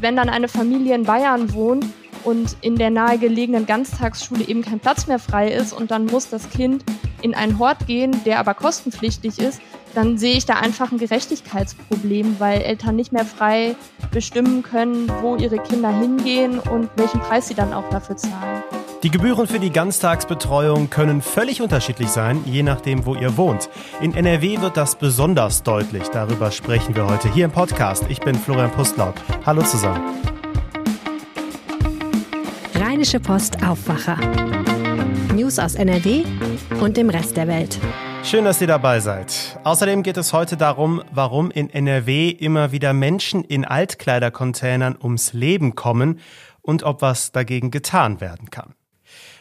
wenn dann eine Familie in Bayern wohnt und in der nahegelegenen Ganztagsschule eben kein Platz mehr frei ist und dann muss das Kind in einen Hort gehen, der aber kostenpflichtig ist, dann sehe ich da einfach ein Gerechtigkeitsproblem, weil Eltern nicht mehr frei bestimmen können, wo ihre Kinder hingehen und welchen Preis sie dann auch dafür zahlen. Die Gebühren für die Ganztagsbetreuung können völlig unterschiedlich sein, je nachdem, wo ihr wohnt. In NRW wird das besonders deutlich. Darüber sprechen wir heute hier im Podcast. Ich bin Florian Pustlauk. Hallo zusammen. Rheinische Post Aufwacher. News aus NRW und dem Rest der Welt. Schön, dass ihr dabei seid. Außerdem geht es heute darum, warum in NRW immer wieder Menschen in Altkleidercontainern ums Leben kommen und ob was dagegen getan werden kann.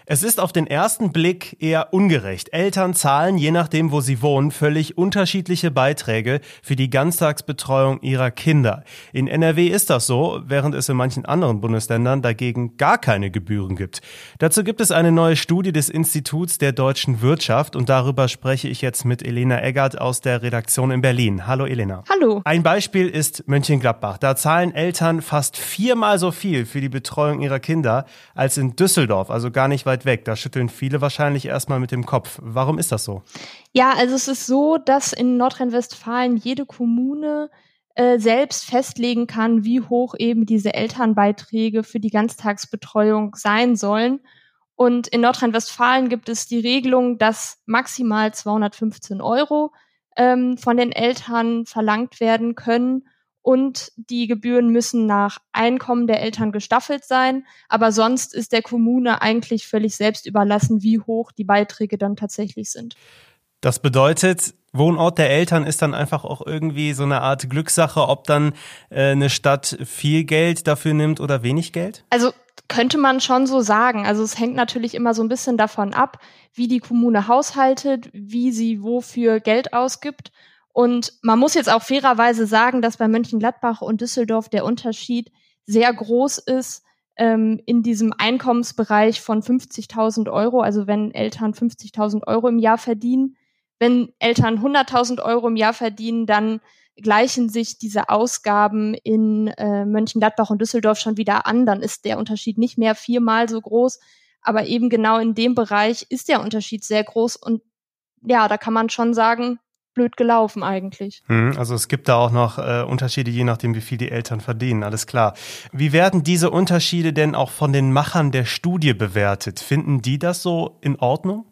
Es ist auf den ersten Blick eher ungerecht. Eltern zahlen, je nachdem, wo sie wohnen, völlig unterschiedliche Beiträge für die Ganztagsbetreuung ihrer Kinder. In NRW ist das so, während es in manchen anderen Bundesländern dagegen gar keine Gebühren gibt. Dazu gibt es eine neue Studie des Instituts der deutschen Wirtschaft und darüber spreche ich jetzt mit Elena Eggert aus der Redaktion in Berlin. Hallo Elena. Hallo. Ein Beispiel ist Mönchengladbach. Da zahlen Eltern fast viermal so viel für die Betreuung ihrer Kinder als in Düsseldorf, also gar nicht weit weit weg. Da schütteln viele wahrscheinlich erstmal mit dem Kopf. Warum ist das so? Ja, also es ist so, dass in Nordrhein-Westfalen jede Kommune äh, selbst festlegen kann, wie hoch eben diese Elternbeiträge für die Ganztagsbetreuung sein sollen. Und in Nordrhein-Westfalen gibt es die Regelung, dass maximal 215 Euro ähm, von den Eltern verlangt werden können und die Gebühren müssen nach Einkommen der Eltern gestaffelt sein. Aber sonst ist der Kommune eigentlich völlig selbst überlassen, wie hoch die Beiträge dann tatsächlich sind. Das bedeutet, Wohnort der Eltern ist dann einfach auch irgendwie so eine Art Glückssache, ob dann äh, eine Stadt viel Geld dafür nimmt oder wenig Geld? Also könnte man schon so sagen. Also es hängt natürlich immer so ein bisschen davon ab, wie die Kommune haushaltet, wie sie wofür Geld ausgibt. Und man muss jetzt auch fairerweise sagen, dass bei Mönchengladbach und Düsseldorf der Unterschied sehr groß ist ähm, in diesem Einkommensbereich von 50.000 Euro. Also wenn Eltern 50.000 Euro im Jahr verdienen, wenn Eltern 100.000 Euro im Jahr verdienen, dann gleichen sich diese Ausgaben in äh, Mönchengladbach und Düsseldorf schon wieder an. Dann ist der Unterschied nicht mehr viermal so groß. Aber eben genau in dem Bereich ist der Unterschied sehr groß. Und ja, da kann man schon sagen, blöd gelaufen eigentlich. Hm, also es gibt da auch noch äh, Unterschiede, je nachdem, wie viel die Eltern verdienen, alles klar. Wie werden diese Unterschiede denn auch von den Machern der Studie bewertet? Finden die das so in Ordnung?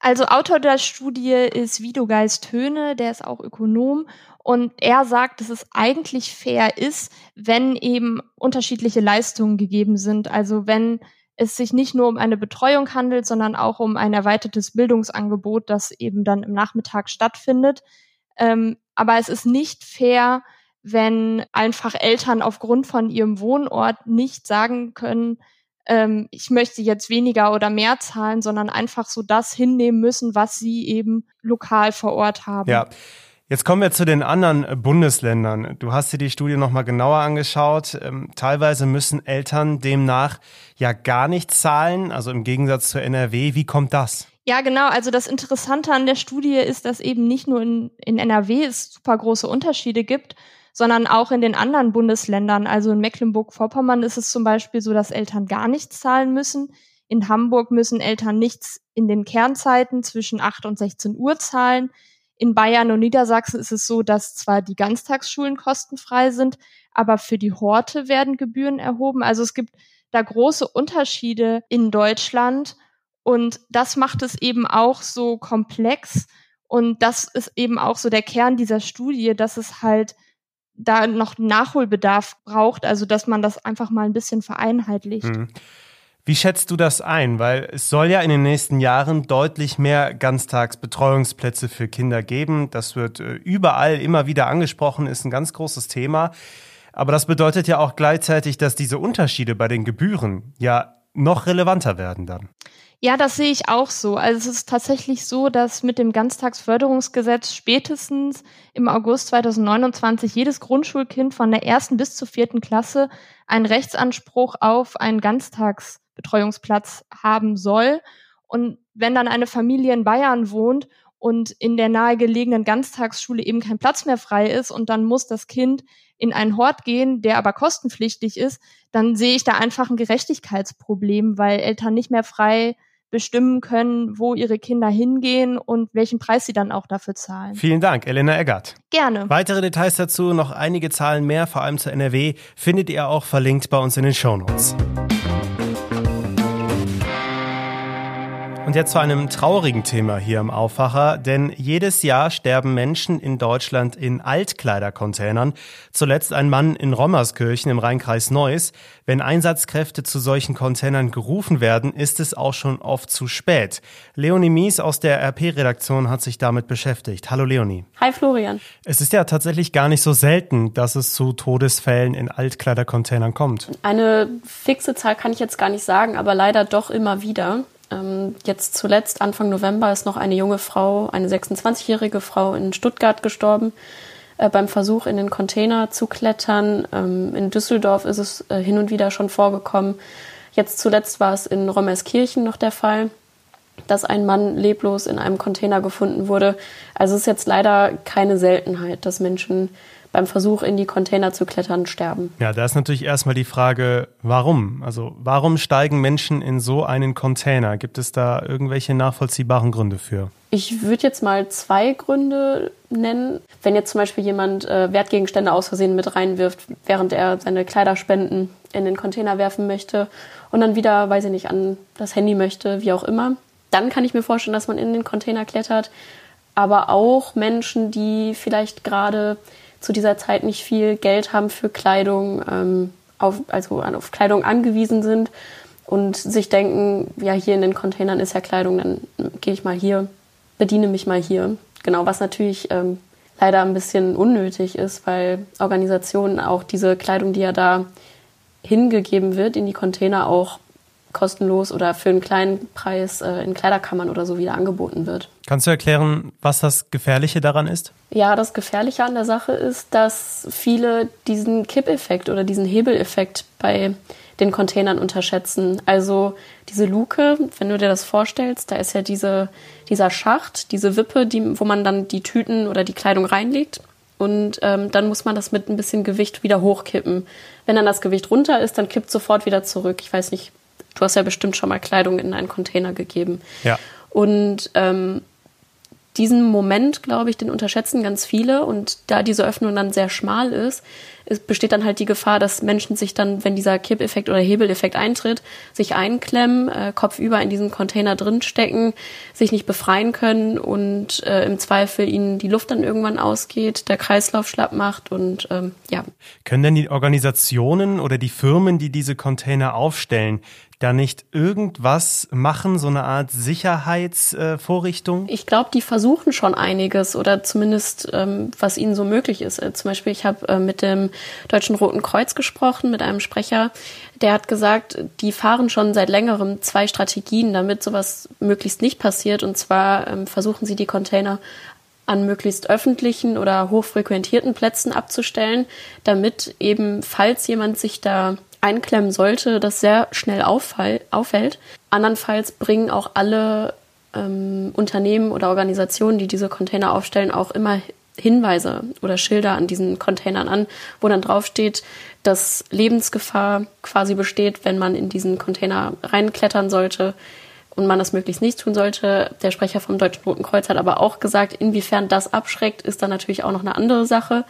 Also Autor der Studie ist Widogeist Höhne, der ist auch Ökonom und er sagt, dass es eigentlich fair ist, wenn eben unterschiedliche Leistungen gegeben sind. Also wenn es sich nicht nur um eine Betreuung handelt, sondern auch um ein erweitertes Bildungsangebot, das eben dann im Nachmittag stattfindet. Ähm, aber es ist nicht fair, wenn einfach Eltern aufgrund von ihrem Wohnort nicht sagen können, ähm, ich möchte jetzt weniger oder mehr zahlen, sondern einfach so das hinnehmen müssen, was sie eben lokal vor Ort haben. Ja. Jetzt kommen wir zu den anderen äh, Bundesländern. Du hast dir die Studie nochmal genauer angeschaut. Ähm, teilweise müssen Eltern demnach ja gar nichts zahlen, also im Gegensatz zur NRW. Wie kommt das? Ja, genau. Also das Interessante an der Studie ist, dass eben nicht nur in, in NRW es super große Unterschiede gibt, sondern auch in den anderen Bundesländern. Also in Mecklenburg-Vorpommern ist es zum Beispiel so, dass Eltern gar nichts zahlen müssen. In Hamburg müssen Eltern nichts in den Kernzeiten zwischen 8 und 16 Uhr zahlen. In Bayern und Niedersachsen ist es so, dass zwar die Ganztagsschulen kostenfrei sind, aber für die Horte werden Gebühren erhoben. Also es gibt da große Unterschiede in Deutschland und das macht es eben auch so komplex und das ist eben auch so der Kern dieser Studie, dass es halt da noch Nachholbedarf braucht, also dass man das einfach mal ein bisschen vereinheitlicht. Mhm. Wie schätzt du das ein? Weil es soll ja in den nächsten Jahren deutlich mehr Ganztagsbetreuungsplätze für Kinder geben. Das wird äh, überall immer wieder angesprochen, ist ein ganz großes Thema. Aber das bedeutet ja auch gleichzeitig, dass diese Unterschiede bei den Gebühren ja noch relevanter werden dann. Ja, das sehe ich auch so. Also es ist tatsächlich so, dass mit dem Ganztagsförderungsgesetz spätestens im August 2029 jedes Grundschulkind von der ersten bis zur vierten Klasse einen Rechtsanspruch auf einen Ganztags Betreuungsplatz haben soll. Und wenn dann eine Familie in Bayern wohnt und in der nahegelegenen Ganztagsschule eben kein Platz mehr frei ist und dann muss das Kind in einen Hort gehen, der aber kostenpflichtig ist, dann sehe ich da einfach ein Gerechtigkeitsproblem, weil Eltern nicht mehr frei bestimmen können, wo ihre Kinder hingehen und welchen Preis sie dann auch dafür zahlen. Vielen Dank, Elena Eggert. Gerne. Weitere Details dazu, noch einige Zahlen mehr, vor allem zu NRW, findet ihr auch verlinkt bei uns in den Shownotes. Und jetzt zu einem traurigen Thema hier im Aufwacher, denn jedes Jahr sterben Menschen in Deutschland in Altkleidercontainern. Zuletzt ein Mann in Rommerskirchen im Rheinkreis Neuss. Wenn Einsatzkräfte zu solchen Containern gerufen werden, ist es auch schon oft zu spät. Leonie Mies aus der RP-Redaktion hat sich damit beschäftigt. Hallo Leonie. Hi Florian. Es ist ja tatsächlich gar nicht so selten, dass es zu Todesfällen in Altkleidercontainern kommt. Eine fixe Zahl kann ich jetzt gar nicht sagen, aber leider doch immer wieder. Ähm, jetzt zuletzt, Anfang November, ist noch eine junge Frau, eine 26-jährige Frau in Stuttgart gestorben äh, beim Versuch, in den Container zu klettern. Ähm, in Düsseldorf ist es äh, hin und wieder schon vorgekommen. Jetzt zuletzt war es in Rommerskirchen noch der Fall, dass ein Mann leblos in einem Container gefunden wurde. Also es ist jetzt leider keine Seltenheit, dass Menschen beim Versuch, in die Container zu klettern, sterben. Ja, da ist natürlich erstmal die Frage, warum? Also warum steigen Menschen in so einen Container? Gibt es da irgendwelche nachvollziehbaren Gründe für? Ich würde jetzt mal zwei Gründe nennen. Wenn jetzt zum Beispiel jemand äh, Wertgegenstände aus Versehen mit reinwirft, während er seine Kleiderspenden in den Container werfen möchte und dann wieder, weiß ich nicht, an das Handy möchte, wie auch immer, dann kann ich mir vorstellen, dass man in den Container klettert. Aber auch Menschen, die vielleicht gerade zu dieser Zeit nicht viel Geld haben für Kleidung, ähm, auf, also auf Kleidung angewiesen sind und sich denken, ja, hier in den Containern ist ja Kleidung, dann gehe ich mal hier, bediene mich mal hier. Genau, was natürlich ähm, leider ein bisschen unnötig ist, weil Organisationen auch diese Kleidung, die ja da hingegeben wird, in die Container auch kostenlos oder für einen kleinen Preis äh, in Kleiderkammern oder so wieder angeboten wird. Kannst du erklären, was das Gefährliche daran ist? Ja, das Gefährliche an der Sache ist, dass viele diesen Kippeffekt oder diesen Hebeleffekt bei den Containern unterschätzen. Also diese Luke, wenn du dir das vorstellst, da ist ja diese, dieser Schacht, diese Wippe, die, wo man dann die Tüten oder die Kleidung reinlegt. Und ähm, dann muss man das mit ein bisschen Gewicht wieder hochkippen. Wenn dann das Gewicht runter ist, dann kippt sofort wieder zurück. Ich weiß nicht, Du hast ja bestimmt schon mal Kleidung in einen Container gegeben. Ja. Und ähm, diesen Moment, glaube ich, den unterschätzen ganz viele. Und da diese Öffnung dann sehr schmal ist, es besteht dann halt die Gefahr, dass Menschen sich dann, wenn dieser Kippeffekt oder Hebeleffekt eintritt, sich einklemmen, äh, kopfüber in diesen Container drinstecken, sich nicht befreien können und äh, im Zweifel ihnen die Luft dann irgendwann ausgeht, der Kreislauf schlapp macht und ähm, ja. Können denn die Organisationen oder die Firmen, die diese Container aufstellen, da nicht irgendwas machen, so eine Art Sicherheitsvorrichtung? Äh, ich glaube, die versuchen schon einiges oder zumindest, ähm, was ihnen so möglich ist. Äh, zum Beispiel, ich habe äh, mit dem Deutschen Roten Kreuz gesprochen, mit einem Sprecher, der hat gesagt, die fahren schon seit längerem zwei Strategien, damit sowas möglichst nicht passiert. Und zwar ähm, versuchen sie die Container an möglichst öffentlichen oder hochfrequentierten Plätzen abzustellen, damit eben, falls jemand sich da einklemmen sollte, das sehr schnell auffall, auffällt. Andernfalls bringen auch alle ähm, Unternehmen oder Organisationen, die diese Container aufstellen, auch immer Hinweise oder Schilder an diesen Containern an, wo dann draufsteht, dass Lebensgefahr quasi besteht, wenn man in diesen Container reinklettern sollte und man das möglichst nicht tun sollte. Der Sprecher vom Deutschen Roten Kreuz hat aber auch gesagt, inwiefern das abschreckt, ist dann natürlich auch noch eine andere Sache.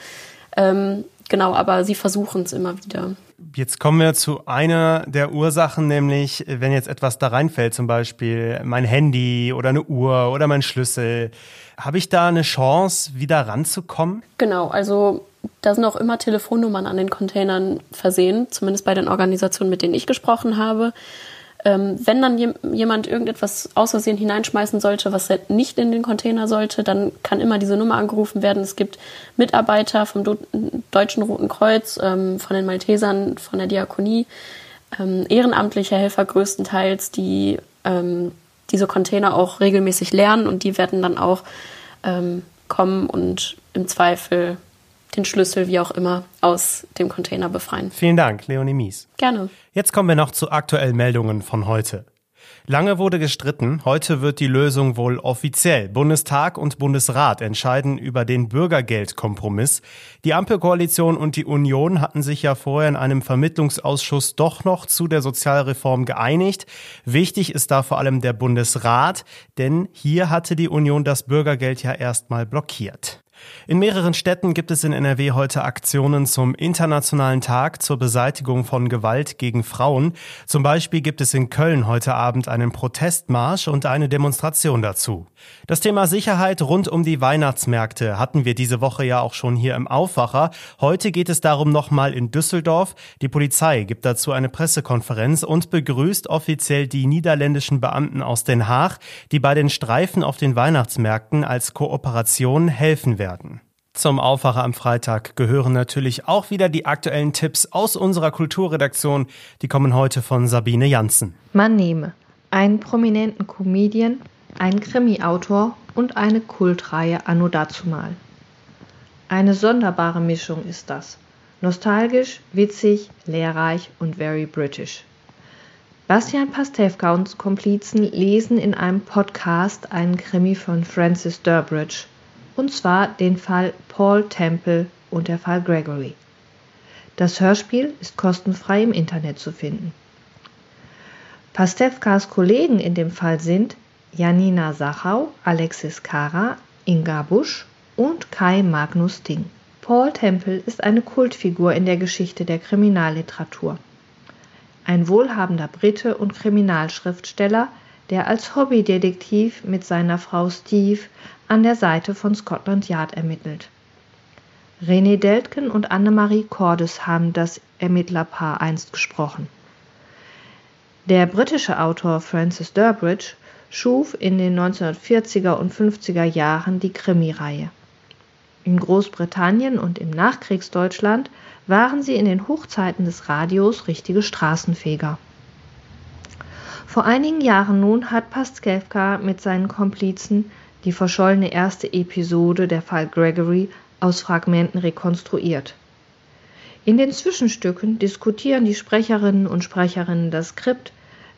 Ähm, genau, aber sie versuchen es immer wieder. Jetzt kommen wir zu einer der Ursachen, nämlich wenn jetzt etwas da reinfällt, zum Beispiel mein Handy oder eine Uhr oder mein Schlüssel. Habe ich da eine Chance, wieder ranzukommen? Genau, also da sind auch immer Telefonnummern an den Containern versehen, zumindest bei den Organisationen, mit denen ich gesprochen habe. Ähm, wenn dann jemand irgendetwas aus Versehen hineinschmeißen sollte, was nicht in den Container sollte, dann kann immer diese Nummer angerufen werden. Es gibt Mitarbeiter vom Do Deutschen Roten Kreuz, ähm, von den Maltesern, von der Diakonie, ähm, ehrenamtliche Helfer größtenteils, die ähm, diese Container auch regelmäßig lernen und die werden dann auch ähm, kommen und im Zweifel den Schlüssel, wie auch immer, aus dem Container befreien. Vielen Dank, Leonie Mies. Gerne. Jetzt kommen wir noch zu aktuellen Meldungen von heute. Lange wurde gestritten, heute wird die Lösung wohl offiziell. Bundestag und Bundesrat entscheiden über den Bürgergeldkompromiss. Die Ampelkoalition und die Union hatten sich ja vorher in einem Vermittlungsausschuss doch noch zu der Sozialreform geeinigt. Wichtig ist da vor allem der Bundesrat, denn hier hatte die Union das Bürgergeld ja erstmal blockiert. In mehreren Städten gibt es in NRW heute Aktionen zum Internationalen Tag zur Beseitigung von Gewalt gegen Frauen. Zum Beispiel gibt es in Köln heute Abend einen Protestmarsch und eine Demonstration dazu. Das Thema Sicherheit rund um die Weihnachtsmärkte hatten wir diese Woche ja auch schon hier im Aufwacher. Heute geht es darum nochmal in Düsseldorf. Die Polizei gibt dazu eine Pressekonferenz und begrüßt offiziell die niederländischen Beamten aus Den Haag, die bei den Streifen auf den Weihnachtsmärkten als Kooperation helfen werden werden. Zum Aufwacher am Freitag gehören natürlich auch wieder die aktuellen Tipps aus unserer Kulturredaktion. Die kommen heute von Sabine Janssen. Man nehme einen prominenten Comedian, einen Krimi-Autor und eine Kultreihe anno dazumal. Eine sonderbare Mischung ist das. Nostalgisch, witzig, lehrreich und very British. Bastian Pastewka und Komplizen lesen in einem Podcast einen Krimi von Francis Durbridge und zwar den Fall Paul Temple und der Fall Gregory. Das Hörspiel ist kostenfrei im Internet zu finden. Pastewkas Kollegen in dem Fall sind Janina Sachau, Alexis Kara, Inga Busch und Kai Magnus Ding. Paul Temple ist eine Kultfigur in der Geschichte der Kriminalliteratur. Ein wohlhabender Brite und Kriminalschriftsteller, der als Hobbydetektiv mit seiner Frau Steve an der Seite von Scotland Yard ermittelt. René Deltgen und Annemarie Cordes haben das Ermittlerpaar einst gesprochen. Der britische Autor Francis Durbridge schuf in den 1940er und 50er Jahren die Krimireihe. In Großbritannien und im Nachkriegsdeutschland waren sie in den Hochzeiten des Radios richtige Straßenfeger. Vor einigen Jahren nun hat Pastewka mit seinen Komplizen die verschollene erste Episode der Fall Gregory aus Fragmenten rekonstruiert. In den Zwischenstücken diskutieren die Sprecherinnen und Sprecherinnen das Skript,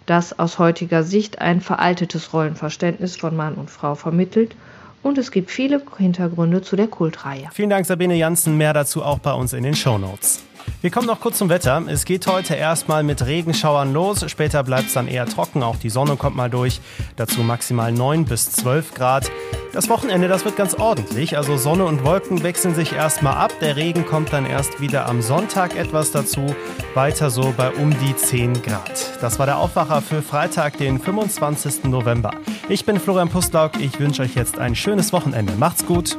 das aus heutiger Sicht ein veraltetes Rollenverständnis von Mann und Frau vermittelt und es gibt viele Hintergründe zu der Kultreihe. Vielen Dank, Sabine Janssen. Mehr dazu auch bei uns in den Show Notes. Wir kommen noch kurz zum Wetter. Es geht heute erstmal mit Regenschauern los. Später bleibt es dann eher trocken. Auch die Sonne kommt mal durch. Dazu maximal 9 bis 12 Grad. Das Wochenende, das wird ganz ordentlich. Also Sonne und Wolken wechseln sich erstmal ab. Der Regen kommt dann erst wieder am Sonntag etwas dazu. Weiter so bei um die 10 Grad. Das war der Aufwacher für Freitag, den 25. November. Ich bin Florian Pustlauk. Ich wünsche euch jetzt ein schönes Wochenende. Macht's gut.